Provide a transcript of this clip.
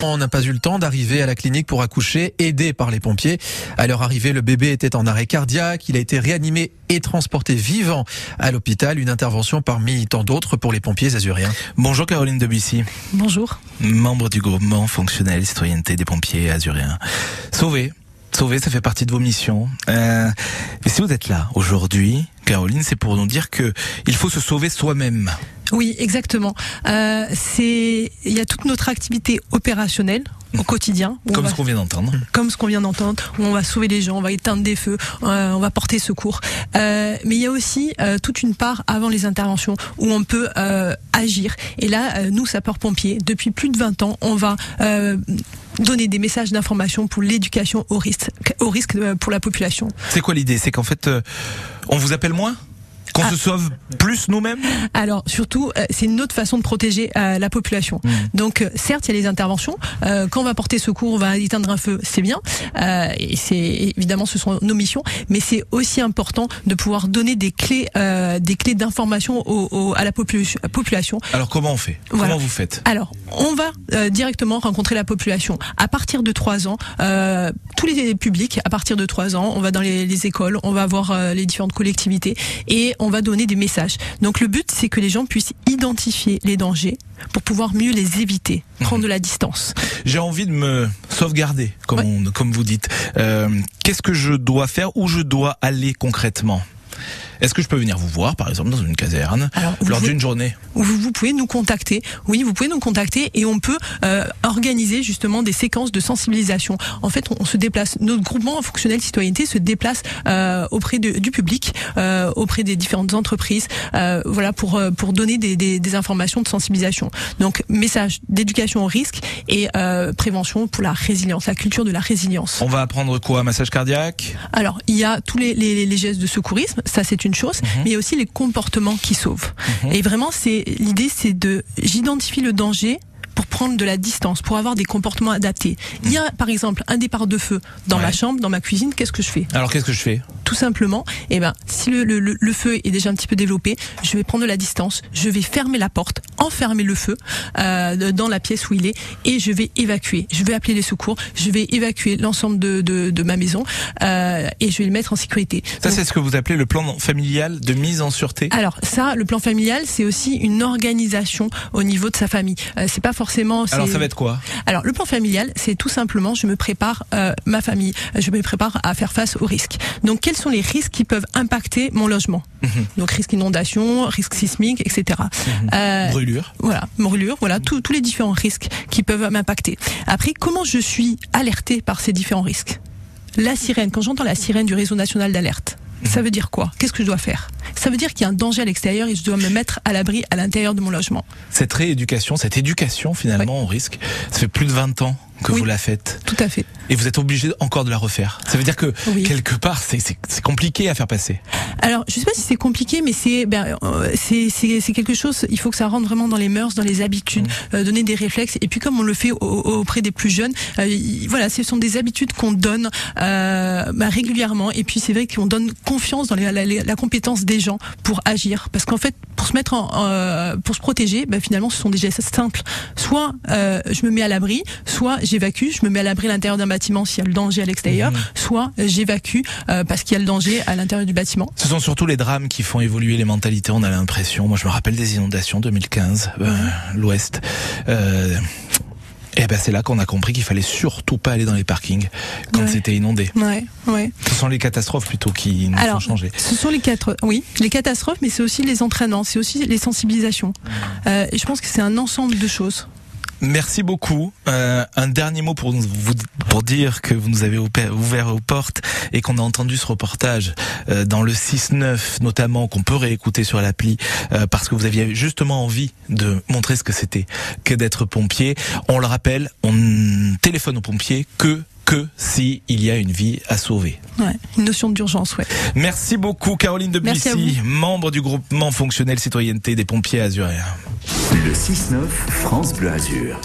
On n'a pas eu le temps d'arriver à la clinique pour accoucher, aidé par les pompiers. À leur arrivée, le bébé était en arrêt cardiaque. Il a été réanimé et transporté vivant à l'hôpital. Une intervention parmi tant d'autres pour les pompiers azuriens. Bonjour Caroline Debussy. Bonjour. Membre du groupement fonctionnel citoyenneté des pompiers azuriens. Sauver. Sauver, ça fait partie de vos missions. Euh, et si vous êtes là aujourd'hui, Caroline, c'est pour nous dire que il faut se sauver soi-même. Oui, exactement. Euh, c'est il y a toute notre activité opérationnelle au quotidien. Comme ce qu'on vient d'entendre. Comme ce qu'on vient d'entendre, où on va sauver les gens, on va éteindre des feux, euh, on va porter secours. Euh, mais il y a aussi euh, toute une part avant les interventions où on peut agir. Et là, nous, sapeurs-pompiers, depuis plus de 20 ans, on va donner des messages d'information pour l'éducation au risque, au risque pour la population. C'est quoi l'idée? C'est qu'en fait, on vous appelle moins? Qu'on ah. se sauve plus nous-mêmes Alors surtout, euh, c'est une autre façon de protéger euh, la population. Mmh. Donc euh, certes, il y a les interventions. quand on va porter secours, on va éteindre un feu, c'est bien. et c'est évidemment, ce sont nos missions. Mais c'est aussi important de pouvoir donner des clés, des clés d'information à la population. Alors comment on fait? Comment vous faites? Alors on va directement rencontrer la population à partir de 3 ans. tous les publics à partir de 3 ans, on va dans les, les écoles, on va voir les différentes collectivités et on va donner des messages. Donc le but, c'est que les gens puissent identifier les dangers pour pouvoir mieux les éviter, prendre de la distance. J'ai envie de me sauvegarder, comme, comme vous dites. Euh, qu'est-ce que je dois faire Où je dois aller concrètement? Est-ce que je peux venir vous voir, par exemple, dans une caserne, lors d'une journée? Vous, pouvez nous contacter. Oui, vous pouvez nous contacter et on peut euh, organiser justement des séquences de sensibilisation. En fait, on, se déplace. Notre groupement fonctionnel citoyenneté se déplace euh, auprès de, du public, euh, auprès des différentes entreprises, euh, voilà, pour pour donner des, des, des, informations de sensibilisation. Donc, message d'éducation au risque et euh, prévention pour la résilience, la culture de la résilience. On va apprendre quoi? Massage cardiaque? Alors, il y a tous les, les, les gestes de secourisme. Ça, c'est une chose, mhm. mais il y a aussi les comportements qui sauvent. Mhm. Et vraiment, c'est l'idée, c'est de j'identifie le danger pour prendre de la distance, pour avoir des comportements adaptés. Il y a par exemple un départ de feu dans ma chambre, dans ma cuisine, qu'est-ce que je fais? Alors qu'est-ce que je fais? Tout simplement, eh ben, si le, le, le, feu est déjà un petit peu développé, je vais prendre de la distance, je vais fermer la porte, enfermer le feu euh, dans la pièce où il est et je vais évacuer. Je vais appeler les secours, je vais évacuer l'ensemble de, de, de, ma maison euh, et je vais le mettre en sécurité. Ça, c'est ce que vous appelez le plan familial de mise en sûreté Alors ça, le plan familial, c'est aussi une organisation au niveau de sa famille. Euh, c'est pas forcément alors ça va être quoi? Alors le plan familial, c'est tout simplement, je me prépare euh, ma famille, je me prépare à faire face aux risques. Donc quels sont les risques qui peuvent impacter mon logement mhm. Donc risque inondation, risque sismique, etc. Mhm. Euh, brûlure. Voilà, brûlure. Voilà, tous les différents risques qui peuvent m'impacter. Après, comment je suis alerté par ces différents risques? La sirène. Quand j'entends la sirène du réseau national d'alerte, ça veut dire quoi? Qu'est-ce que je dois faire? Ça veut dire qu'il y a un danger à l'extérieur et je dois me mettre à l'abri à l'intérieur de mon logement. Cette rééducation, cette éducation finalement au risque, ça fait plus de 20 ans que vous la faites. Tout à fait. Et vous êtes obligé encore de la refaire. Ça veut dire que quelque part, c'est compliqué à faire passer. Alors, je sais pas si c'est compliqué, mais c'est ben, euh, c'est quelque chose. Il faut que ça rentre vraiment dans les mœurs, dans les habitudes, mmh. euh, donner des réflexes. Et puis, comme on le fait auprès des plus jeunes, euh, voilà, ce sont des habitudes qu'on donne ben, régulièrement. Et puis, c'est vrai qu'on donne confiance dans la, la, compétence des gens pour agir, parce qu'en fait, pour se mettre en, pour se protéger, ben, finalement, ce sont des gestes simples. Soit je me mets à l'abri, soit j'évacue, je me mets à l'abri à l'intérieur d'un bâtiment s'il y a le danger à l'extérieur, mhm. soit j'évacue euh, parce qu'il y a le danger à l'intérieur du bâtiment. Ce sont surtout les drames qui font évoluer les mentalités, on a l'impression. Moi, je me rappelle des inondations 2015, euh, l'Ouest. Euh, et ben c'est là qu'on a compris qu'il fallait surtout pas aller dans les parkings quand c'était inondé. Ouais, ouais. Ce sont les catastrophes plutôt qui nous ont changé. Ce sont les quatre, oui, les catastrophes, mais c'est aussi les entraînements, c'est aussi les sensibilisations. Mmh. Euh, et je pense que c'est un ensemble de choses. Merci beaucoup. Euh, un dernier mot pour vous pour dire que vous nous avez ouvert aux portes et qu'on a entendu ce reportage euh, dans le 6-9 notamment qu'on peut réécouter sur l'appli euh, parce que vous aviez justement envie de montrer ce que c'était que d'être pompier. On le rappelle, on téléphone aux pompiers que que si il y a une vie à sauver. Ouais, une notion d'urgence, ouais. Merci beaucoup Caroline de Bussy, membre du groupement fonctionnel citoyenneté des pompiers azuriens. Le 6-9 France Bleu Azur.